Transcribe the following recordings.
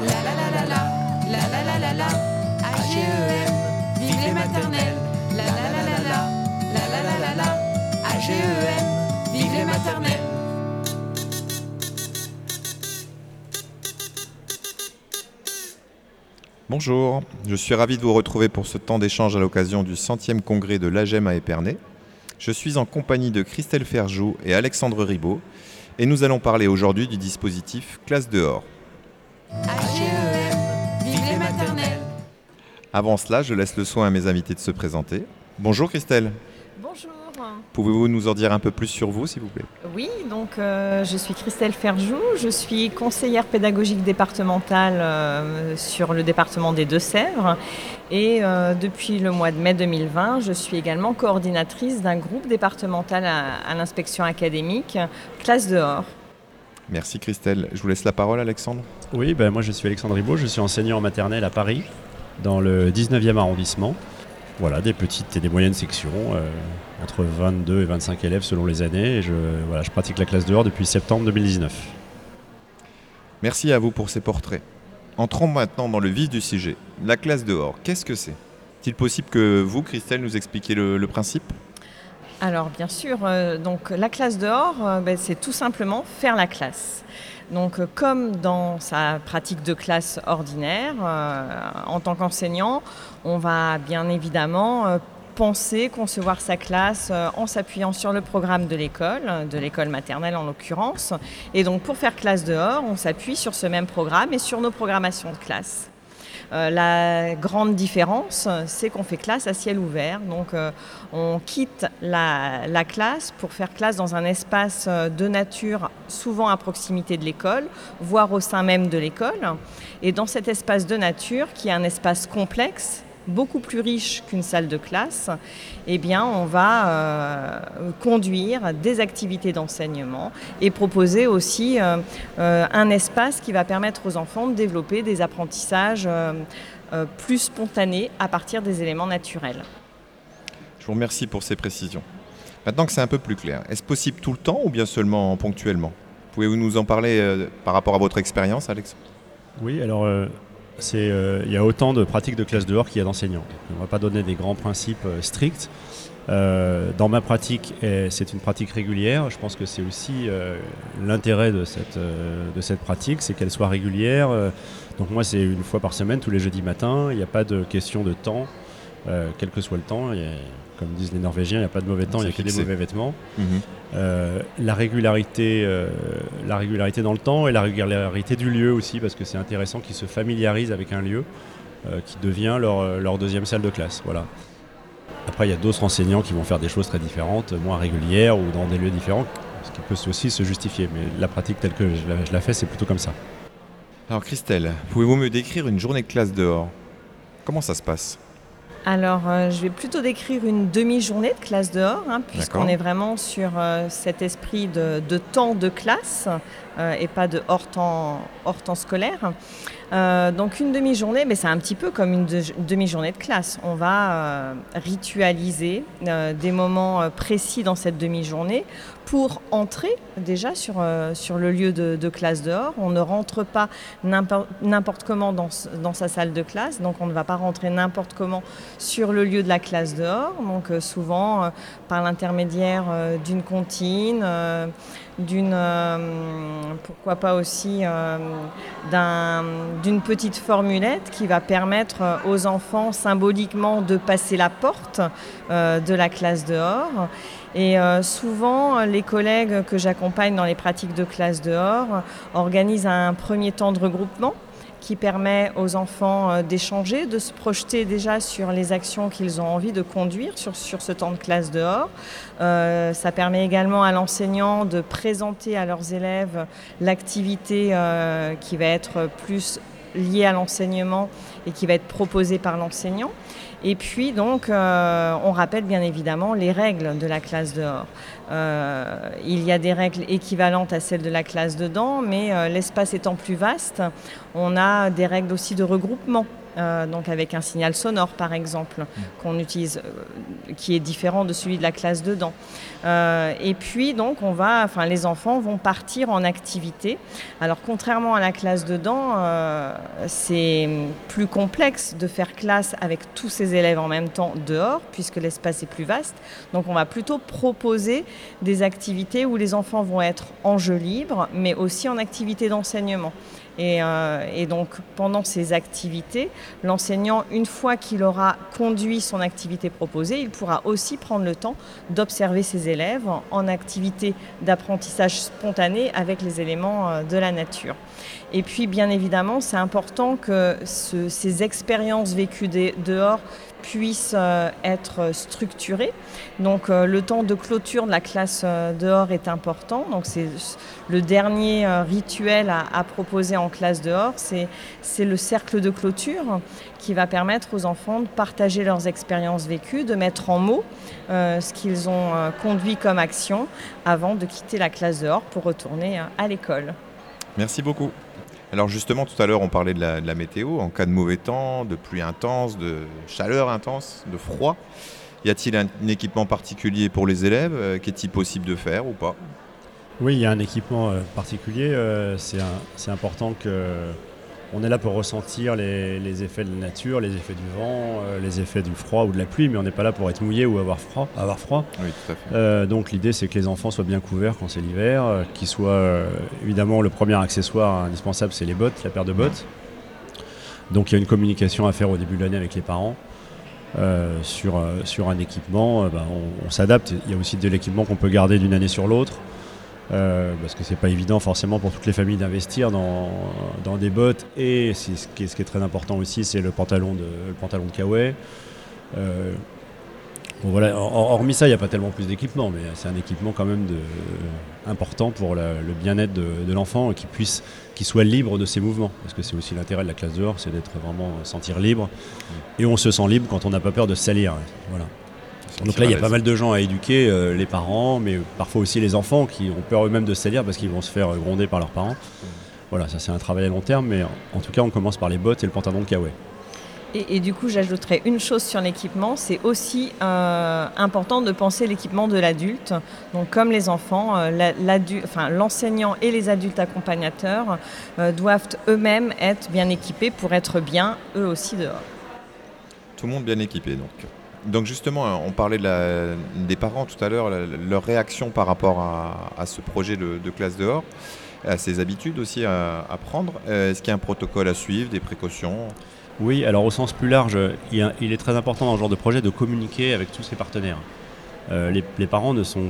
La la la la la, la la la la la. La la la la la, la la la la la. Bonjour, je suis ravi de vous retrouver pour ce temps d'échange à l'occasion du centième congrès de l'AGEM à Épernay. Je suis en compagnie de Christelle Ferjou et Alexandre Ribaud et nous allons parler aujourd'hui du dispositif Classe dehors. AGEM, vive les maternelles. Avant cela, je laisse le soin à mes invités de se présenter. Bonjour Christelle, Bonjour. pouvez-vous nous en dire un peu plus sur vous s'il vous plaît? Oui, donc euh, je suis Christelle Ferjou, je suis conseillère pédagogique départementale euh, sur le département des Deux-Sèvres et euh, depuis le mois de mai 2020, je suis également coordinatrice d'un groupe départemental à, à l'inspection académique, classe dehors. Merci Christelle. Je vous laisse la parole Alexandre. Oui, ben moi je suis Alexandre Ribaud, je suis enseignant en maternelle à Paris, dans le 19e arrondissement. Voilà, des petites et des moyennes sections, euh, entre 22 et 25 élèves selon les années. Et je, voilà, je pratique la classe dehors depuis septembre 2019. Merci à vous pour ces portraits. Entrons maintenant dans le vif du sujet. La classe dehors, qu'est-ce que c'est? Est-il possible que vous, Christelle, nous expliquiez le, le principe? Alors bien sûr, euh, donc la classe dehors, euh, ben, c'est tout simplement faire la classe. Donc euh, comme dans sa pratique de classe ordinaire, en tant qu'enseignant, on va bien évidemment penser, concevoir sa classe en s'appuyant sur le programme de l'école, de l'école maternelle en l'occurrence. Et donc pour faire classe dehors, on s'appuie sur ce même programme et sur nos programmations de classe. Euh, la grande différence, c'est qu'on fait classe à ciel ouvert. Donc, euh, on quitte la, la classe pour faire classe dans un espace euh, de nature, souvent à proximité de l'école, voire au sein même de l'école. Et dans cet espace de nature, qui est un espace complexe, beaucoup plus riche qu'une salle de classe, eh bien, on va euh, conduire des activités d'enseignement et proposer aussi euh, euh, un espace qui va permettre aux enfants de développer des apprentissages euh, euh, plus spontanés à partir des éléments naturels. Je vous remercie pour ces précisions. Maintenant que c'est un peu plus clair, est-ce possible tout le temps ou bien seulement ponctuellement? Pouvez-vous nous en parler euh, par rapport à votre expérience, Alex Oui, alors euh, il y a autant de pratiques de classe dehors qu'il y a d'enseignants. On ne va pas donner des grands principes euh, stricts. Euh, dans ma pratique, c'est une pratique régulière. Je pense que c'est aussi l'intérêt de cette, de cette pratique, c'est qu'elle soit régulière. Donc moi, c'est une fois par semaine, tous les jeudis matins. Il n'y a pas de question de temps, euh, quel que soit le temps. Comme disent les Norvégiens, il n'y a pas de mauvais temps, il n'y a que des mauvais vêtements. Mhm. Euh, la, régularité, euh, la régularité dans le temps et la régularité du lieu aussi, parce que c'est intéressant qu'ils se familiarisent avec un lieu qui devient leur, leur deuxième salle de classe. Voilà. Après, il y a d'autres enseignants qui vont faire des choses très différentes, moins régulières ou dans des lieux différents, ce qui peut aussi se justifier. Mais la pratique telle que je la, je la fais, c'est plutôt comme ça. Alors Christelle, pouvez-vous me décrire une journée de classe dehors? Comment ça se passe? Alors, euh, je vais plutôt décrire une demi-journée de classe dehors, hein, puisqu'on est vraiment sur euh, cet esprit de, de temps de classe euh, et pas de hors temps, hors temps scolaire. Euh, donc une demi-journée, mais c'est un petit peu comme une de- demi-journée de classe. On va euh, ritualiser euh, des moments précis dans cette demi-journée pour entrer déjà sur, sur le lieu de, classe dehors. On ne rentre pas n'importe comment dans, dans sa salle de classe, donc on ne va pas rentrer n'importe comment sur le lieu de la classe dehors. Donc souvent par l'intermédiaire d'une comptine, d'une euh, pourquoi pas aussi euh, d'un- d'une petite formulette qui va permettre euh, aux enfants symboliquement de passer la porte de la classe dehors. Et souvent, les collègues que j'accompagne dans les pratiques de classe dehors organisent un premier temps de regroupement qui permet aux enfants euh, d'échanger, de se projeter déjà sur les actions qu'ils ont envie de conduire sur, ce temps de classe dehors. Euh, ça permet également à l'enseignant de présenter à leurs élèves l'activité euh, qui va être plus liée à l'enseignement et qui va être proposée par l'enseignant. Et puis donc, euh, on rappelle bien évidemment les règles de la classe dehors. Euh, il y a des règles équivalentes à celles de la classe dedans, mais euh, l'espace étant plus vaste, on a des règles aussi de regroupement euh, donc avec un signal sonore par exemple, qu'on utilise, euh, qui est différent de celui de la classe dedans. Euh, et puis donc on va, enfin les enfants vont partir en activité. Alors contrairement à la classe dedans, c'est plus complexe de faire classe avec tous ces élèves en même temps dehors, puisque l'espace est plus vaste. Donc on va plutôt proposer des activités où les enfants vont être en jeu libre, mais aussi en activité d'enseignement. Et, euh, et, donc pendant ces activités, l'enseignant, une fois qu'il aura conduit son activité proposée, il pourra aussi prendre le temps d'observer ses élèves en activité d'apprentissage spontané avec les éléments euh, de la nature. Et puis bien évidemment, c'est important que ce, ces expériences vécues dehors puissent euh, être structurées. Donc euh, le temps de clôture de la classe euh, dehors est important. Donc c'est le dernier rituel à, proposer en classe dehors, c'est le cercle de clôture qui va permettre aux enfants de partager leurs expériences vécues, de mettre en mots ce qu'ils ont conduit comme action avant de quitter la classe dehors pour retourner à l'école. Merci beaucoup. Alors justement, tout à l'heure, on parlait de la, météo. En cas de mauvais temps, de pluie intense, de chaleur intense, de froid, y a-t-il un, un, équipement particulier pour les élèves euh, Qu'est-il possible de faire ou pas? Oui, il y a un équipement euh, particulier. Euh, C'est important que on est là pour ressentir les, les, effets de la nature, les effets du vent, euh, les effets du froid ou de la pluie, mais on n'est pas là pour être mouillé ou avoir froid. Avoir froid. Oui, tout à fait. Euh, donc l'idée c'est que les enfants soient bien couverts quand c'est l'hiver, euh, qu'ils soient évidemment le premier accessoire indispensable c'est les bottes, la paire de bottes. Donc il y a une communication à faire au début de l'année avec les parents. sur, sur un équipement, on, on s'adapte. Il y a aussi de l'équipement qu'on peut garder d'une année sur l'autre. Euh, parce que c'est pas évident forcément pour toutes les familles d'investir dans, des bottes. Et ce qui, est, ce qui est très important aussi c'est le pantalon de, le pantalon de Kawaii. Euh, bon, voilà, hormis ça il n'y a pas tellement plus d'équipement mais c'est un équipement quand même important pour le bien-être de, l'enfant qu'il puisse qu'il soit libre de ses mouvements. Parce que c'est aussi l'intérêt de la classe dehors c'est d'être vraiment sentir libre. Et on se sent libre quand on n'a pas peur de salir voilà. Donc là, il y a pas mal de gens à éduquer, euh, les parents, mais parfois aussi les enfants qui ont peur eux-mêmes de se salir parce qu'ils vont se faire gronder par leurs parents. Voilà, ça c'est un travail à long terme, mais en tout cas, on commence par les bottes et le pantalon de kawaii. Et, et, du coup, j'ajouterais une chose sur l'équipement, c'est aussi euh, important de penser l'équipement de l'adulte. Donc, comme les enfants, euh, l'enseignant enfin, et les adultes accompagnateurs euh, doivent eux-mêmes être bien équipés pour être bien eux aussi dehors. Tout le monde bien équipé, donc. Donc justement, on parlait de la, des parents tout à l'heure, leur réaction par rapport à, à ce projet de, de, classe dehors, à ses habitudes aussi à, à prendre. Est-ce qu'il y a un protocole à suivre, des précautions? Oui, alors au sens plus large, il, a, il, est très important dans ce genre de projet de communiquer avec tous ses partenaires. Euh, les, les, parents ne sont,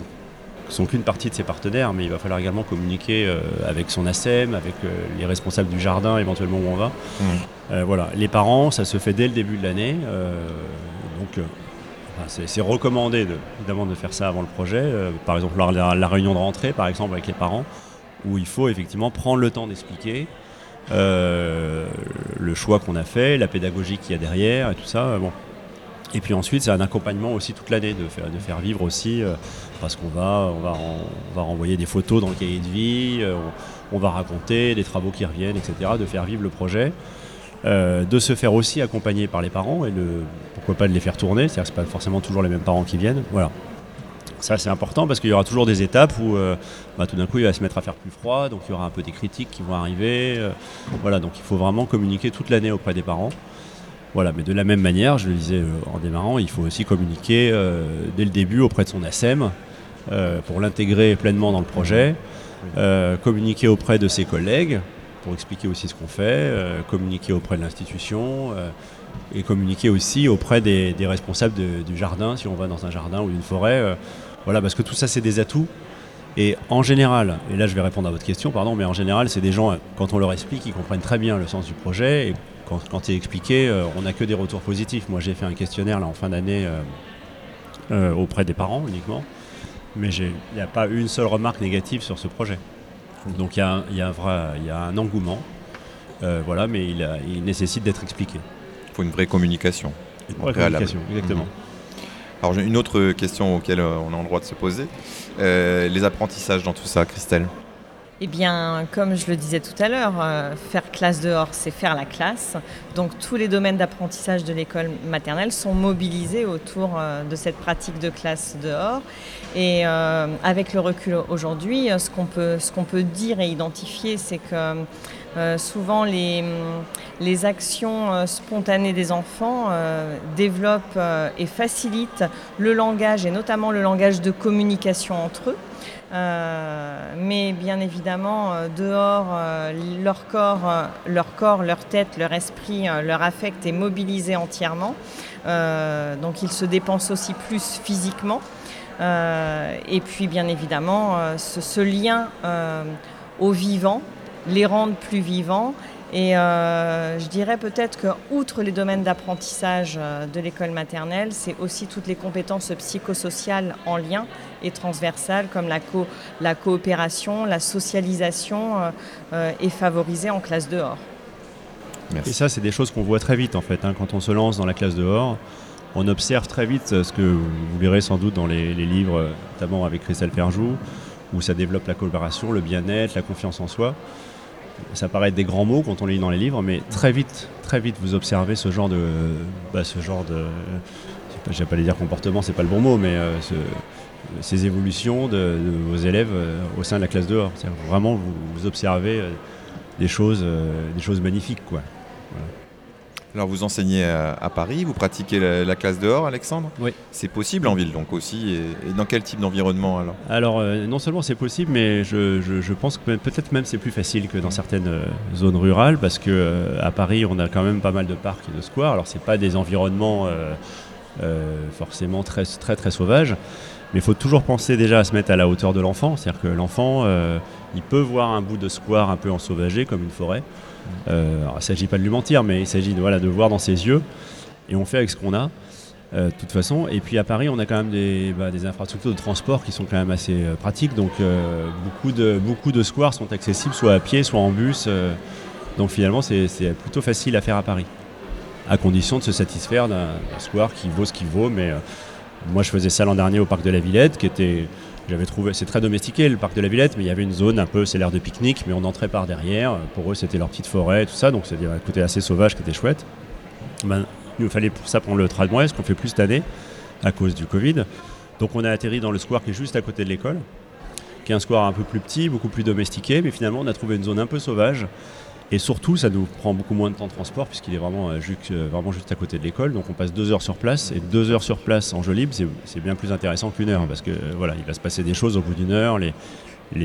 sont qu'une partie de ses partenaires, mais il va falloir également communiquer euh, avec son ASEM, avec euh, les responsables du jardin éventuellement où on va. Mmh. voilà, les parents, ça se fait dès le début de l'année donc euh, c'est recommandé de, évidemment de faire ça avant le projet. Euh, par exemple, la, la, réunion de rentrée, par exemple, avec les parents, où il faut effectivement prendre le temps d'expliquer euh, le choix qu'on a fait, la pédagogie qu'il y a derrière et tout ça. Bon. Et puis ensuite, c'est un accompagnement aussi toute l'année, de faire, de vivre aussi, parce qu'on va, on va, on va renvoyer des photos dans le cahier de vie, on, on, va raconter des travaux qui reviennent, etc., de faire vivre le projet. Euh, de se faire aussi accompagner par les parents et pourquoi pas de les faire tourner, c'est-à-dire que ce pas forcément toujours les mêmes parents qui viennent. Voilà. Ça c'est important parce qu'il y aura toujours des étapes où euh, bah, tout d'un coup il va se mettre à faire plus froid, donc il y aura un peu des critiques qui vont arriver. Euh, voilà, donc il faut vraiment communiquer toute l'année auprès des parents. Voilà, mais de la même manière, je le disais en démarrant, il faut aussi communiquer dès le début auprès de son ASEM pour l'intégrer pleinement dans le projet, communiquer auprès de ses collègues pour expliquer aussi ce qu'on fait, euh, communiquer auprès de l'institution euh, et communiquer aussi auprès des, responsables du jardin, si on va dans un jardin ou une forêt. Euh, voilà, parce que tout ça, c'est des atouts. Et en général, et là je vais répondre à votre question, pardon, mais en général, c'est des gens, quand on leur explique, ils comprennent très bien le sens du projet. Et quand, quand c'est expliqué, on n'a que des retours positifs. Moi, j'ai fait un questionnaire en fin d'année auprès des parents uniquement. Mais il n'y a pas une seule remarque négative sur ce projet. Donc il y, a, y, a y, a un engouement, euh, voilà, mais il, a, il nécessite d'être expliqué. Il faut une vraie communication. Une vraie communication, exactement. Mmh. Alors j'ai une autre question auquel on a le droit de se poser. Euh, les apprentissages dans tout ça, Christelle? Eh bien, comme je le disais tout à l'heure, euh, faire classe dehors, c'est faire la classe. Donc tous les domaines d'apprentissage de l'école maternelle sont mobilisés autour euh, de cette pratique de classe dehors. Et euh, avec le recul aujourd'hui, ce qu'on peut, dire et identifier, c'est que souvent les, les actions spontanées des enfants développent et facilitent le langage et notamment le langage de communication entre eux. Euh, mais bien évidemment, euh, dehors, euh, leur, corps, leur corps, leur tête, leur esprit, leur affect est mobilisé entièrement. donc ils se dépensent aussi plus physiquement. et puis bien évidemment, ce, ce lien au vivant les rend plus vivants et euh, je dirais peut-être que, outre les domaines d'apprentissage euh, de l'école maternelle, c'est aussi toutes les compétences psychosociales en lien et transversales, comme la, la coopération, la socialisation, euh, est favorisée en classe dehors. Et ça, c'est des choses qu'on voit très vite en fait. Hein. quand on se lance dans la classe dehors, on observe très vite ce que vous lirez sans doute dans les, les livres, notamment avec Christelle Ferjou, où ça développe la coopération, le bien-être, la confiance en soi ça paraît être des grands mots quand on lit dans les livres, mais très vite, très vite, vous observez ce genre de, bah, ce genre de, je vais pas les dire comportement, c'est pas le bon mot, mais euh, ces évolutions de, vos élèves euh, au sein de la classe dehors. Vraiment, vous, observez euh, des choses, des choses magnifiques, quoi. Alors vous enseignez à, Paris, vous pratiquez la, classe dehors, Alexandre Oui. C'est possible en ville donc aussi, et, dans quel type d'environnement alors Alors euh, non seulement c'est possible, mais je, pense que peut-être même c'est plus facile que dans certaines euh, zones rurales, parce que euh, à Paris on a quand même pas mal de parcs et de squares. Alors c'est pas des environnements forcément très très sauvages, mais il faut toujours penser déjà à se mettre à la hauteur de l'enfant, c'est-à-dire que l'enfant il peut voir un bout de square un peu ensauvagé comme une forêt. Euh, il ne s'agit pas de lui mentir, mais il s'agit de, voilà, voir dans ses yeux. Et on fait avec ce qu'on a. Euh, de toute façon. Et puis à Paris, on a quand même des, bah, infrastructures de transport qui sont quand même assez euh, pratiques. Donc beaucoup de squares sont accessibles soit à pied, soit en bus. donc finalement, c'est plutôt facile à faire à Paris. À condition de se satisfaire d'un square qui vaut ce qu'il vaut. Mais moi, je faisais ça l'an dernier au parc de la Villette, qui était j'avais trouvé, c'est très domestiqué le parc de la Villette, mais il y avait une zone un peu, c'est l'air de pique-nique, mais on entrait par derrière. Pour eux, c'était leur petite forêt, tout ça, donc c'était un côté assez sauvage qui était chouette. Ben, il nous fallait pour ça prendre le tramway, ce qu'on fait plus cette année à cause du Covid. Donc on a atterri dans le square qui est juste à côté de l'école, qui est un square un peu plus petit, beaucoup plus domestiqué, mais finalement on a trouvé une zone un peu sauvage et surtout, ça nous prend beaucoup moins de temps de transport puisqu'il est vraiment, euh, juste, euh, vraiment juste à côté de l'école. Donc on passe deux heures sur place. Et deux heures sur place en Jolib, c'est bien plus intéressant qu'une heure. Parce que voilà, il va se passer des choses au bout d'une heure. Les,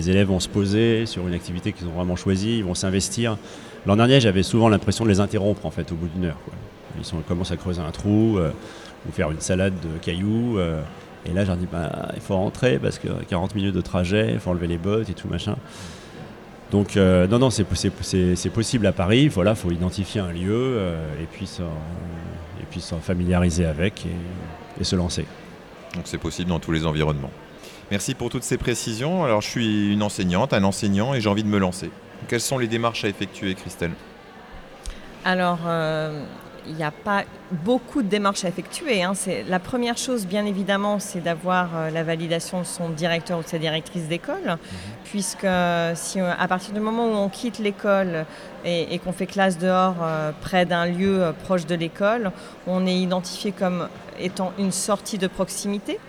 élèves vont se poser sur une activité qu'ils ont vraiment choisie. Ils vont s'investir. L'an dernier, j'avais souvent l'impression de les interrompre en fait au bout d'une heure. Ils, commencent à creuser un trou euh, ou faire une salade de cailloux. et là, j'ai dit, bah, il faut rentrer parce que 40 minutes de trajet, il faut enlever les bottes et tout machin. Donc euh, non, non, c'est possible à Paris. Voilà, il faut identifier un lieu euh, et puis et puis s'en familiariser avec et, se lancer. Donc c'est possible dans tous les environnements. Merci pour toutes ces précisions. Alors je suis une enseignante, un enseignant et j'ai envie de me lancer. Quelles sont les démarches à effectuer, Christelle? Alors, euh, il n'y a pas beaucoup de démarches à effectuer. Hein. La première chose, bien évidemment, c'est d'avoir euh, la validation de son directeur ou de sa directrice d'école, mhm. puisque si, euh, à partir du moment où on quitte l'école et, qu'on fait classe dehors euh, près d'un lieu proche de l'école, on est identifié comme étant une sortie de proximité.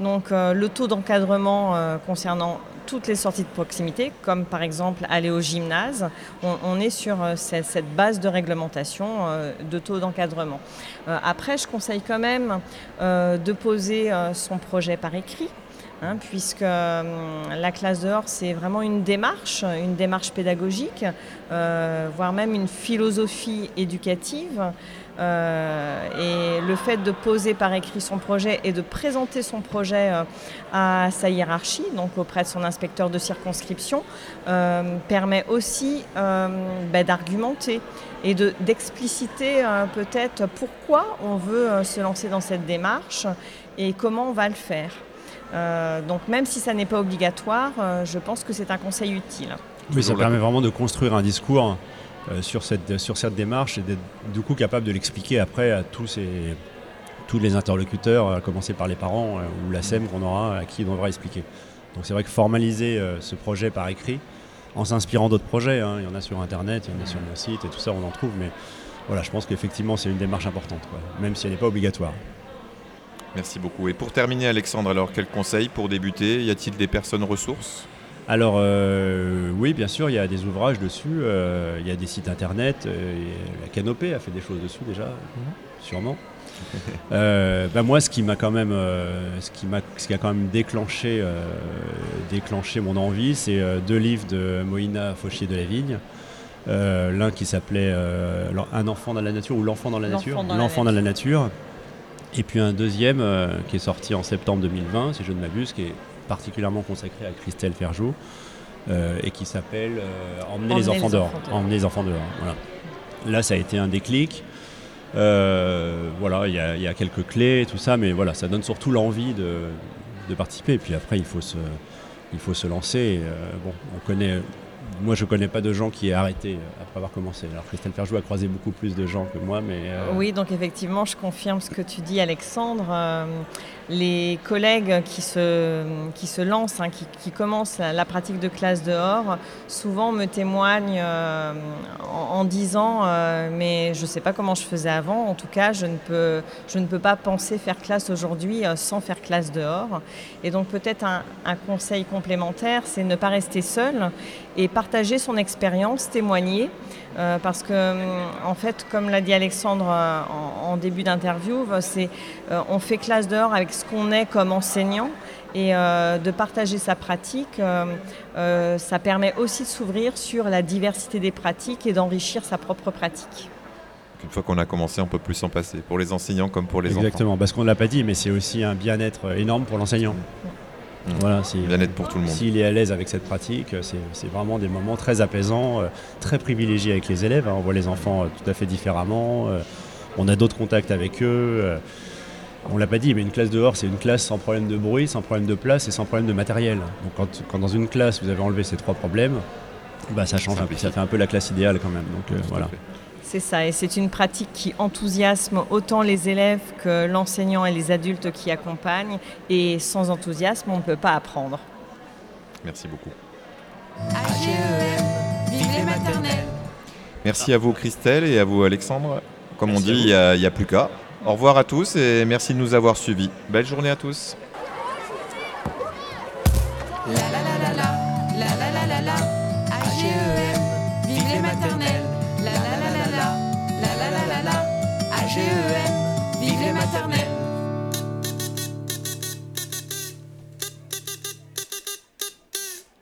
Donc le taux d'encadrement concernant toutes les sorties de proximité, comme par exemple aller au gymnase, on, est sur euh, cette, base de réglementation euh, de taux d'encadrement. Euh, après, je conseille quand même de poser son projet par écrit. Hein, puisque la classe dehors, c'est vraiment une démarche, une démarche pédagogique, voire même une philosophie éducative. Euh, et le fait de poser par écrit son projet et de présenter son projet euh, à sa hiérarchie, donc auprès de son inspecteur de circonscription, euh, permet aussi ben, d'argumenter et d'expliciter peut-être pourquoi on veut se lancer dans cette démarche et comment on va le faire. donc même si ça n'est pas obligatoire, je pense que c'est un conseil utile. Oui, ça permet vraiment de construire un discours sur, cette, sur cette démarche et d'être du coup capable de l'expliquer après à tous, tous les interlocuteurs, à commencer par les parents euh, ou la SEM qu'on aura, à qui on devra expliquer. Donc c'est vrai que formaliser euh, ce projet par écrit, en s'inspirant d'autres projets. hein. Il y en a sur Internet, il y en a sur mon site et tout ça, on en trouve. Mais voilà, je pense qu'effectivement, c'est une démarche importante, même si elle n'est pas obligatoire. Merci beaucoup. Et pour terminer, Alexandre, alors quel conseil pour débuter? Y a-t-il des personnes ressources? Alors euh, oui, bien sûr, il y a des ouvrages dessus, euh, il y a des sites internet, euh, la Canopée a fait des choses dessus déjà, sûrement. Euh, bah, moi, ce qui m'a quand même, euh, ce qui m'a, ce qui a quand même déclenché, euh, déclenché mon envie, c'est euh, deux livres de Moïna Fauchier de la Vigne. Euh, L'un qui s'appelait euh, Un enfant dans la nature ou L'enfant dans la L'enfant nature. dans la L'enfant dans la nature. Et puis un deuxième euh, qui est sorti en septembre 2020, si je ne m'abuse, qui est particulièrement consacré à Christelle Ferjou euh, et qui s'appelle euh, Emmener, les enfants dehors. dehors. Emmener les enfants dehors. Voilà. Là, ça a été un déclic. Euh, voilà, il y, a- il y a quelques clés et tout ça, mais voilà, ça donne surtout l'envie de, de participer. Et puis après, il faut se, il faut se lancer. Euh, bon, on connaît. Moi, je connais pas de gens qui aient arrêté après avoir commencé. Alors, Christelle Ferjou a croisé beaucoup plus de gens que moi, mais euh, Oui, donc effectivement, je confirme ce que tu dis, Alexandre. Euh, les collègues qui se, qui se lancent, hein, qui, qui commencent la, pratique de classe dehors, souvent me témoignent euh, en, disant Mais je ne sais pas comment je faisais avant. En tout cas, je ne peux, je ne peux pas penser faire classe aujourd'hui sans faire classe dehors. Et donc, peut-être un, un conseil complémentaire, c'est ne pas rester seul et partager son expérience, témoigner. Euh, parce que, hum, en fait, comme l'a dit Alexandre euh, en, en début d'interview, euh, c'est euh, on fait classe dehors avec ce qu'on est comme enseignant et euh, de partager sa pratique, euh, euh, ça permet aussi de s'ouvrir sur la diversité des pratiques et d'enrichir sa propre pratique. Une fois qu'on a commencé, on peut plus s'en passer, pour les enseignants comme pour les Exactement, parce qu'on ne l'a pas dit, mais c'est aussi un bien-être énorme pour l'enseignant. Mmh. Voilà, si-. Bien-être pour tout le monde. S'il est à l'aise avec cette pratique, euh, c'est vraiment des moments très apaisants, euh, très privilégiés avec les élèves. hein. On voit les enfants euh, tout à fait différemment. On a d'autres contacts avec eux. On l'a pas dit, mais une classe dehors, c'est une classe sans problème de bruit, sans problème de place et sans problème de matériel. Donc quand, quand dans une classe, vous avez enlevé ces trois problèmes, bah, ça change un peu. Ça fait un peu la classe idéale quand même. Donc euh, voilà. fait. C'est ça, et c'est une pratique qui enthousiasme autant les élèves que l'enseignant et les adultes qui accompagnent. Et sans enthousiasme, on ne peut pas apprendre. Merci beaucoup. Merci à vous Christelle et à vous Alexandre. Comme Merci on dit, il n'y a plus qu'à. Au revoir à tous et merci de nous avoir suivis. Belle journée à tous.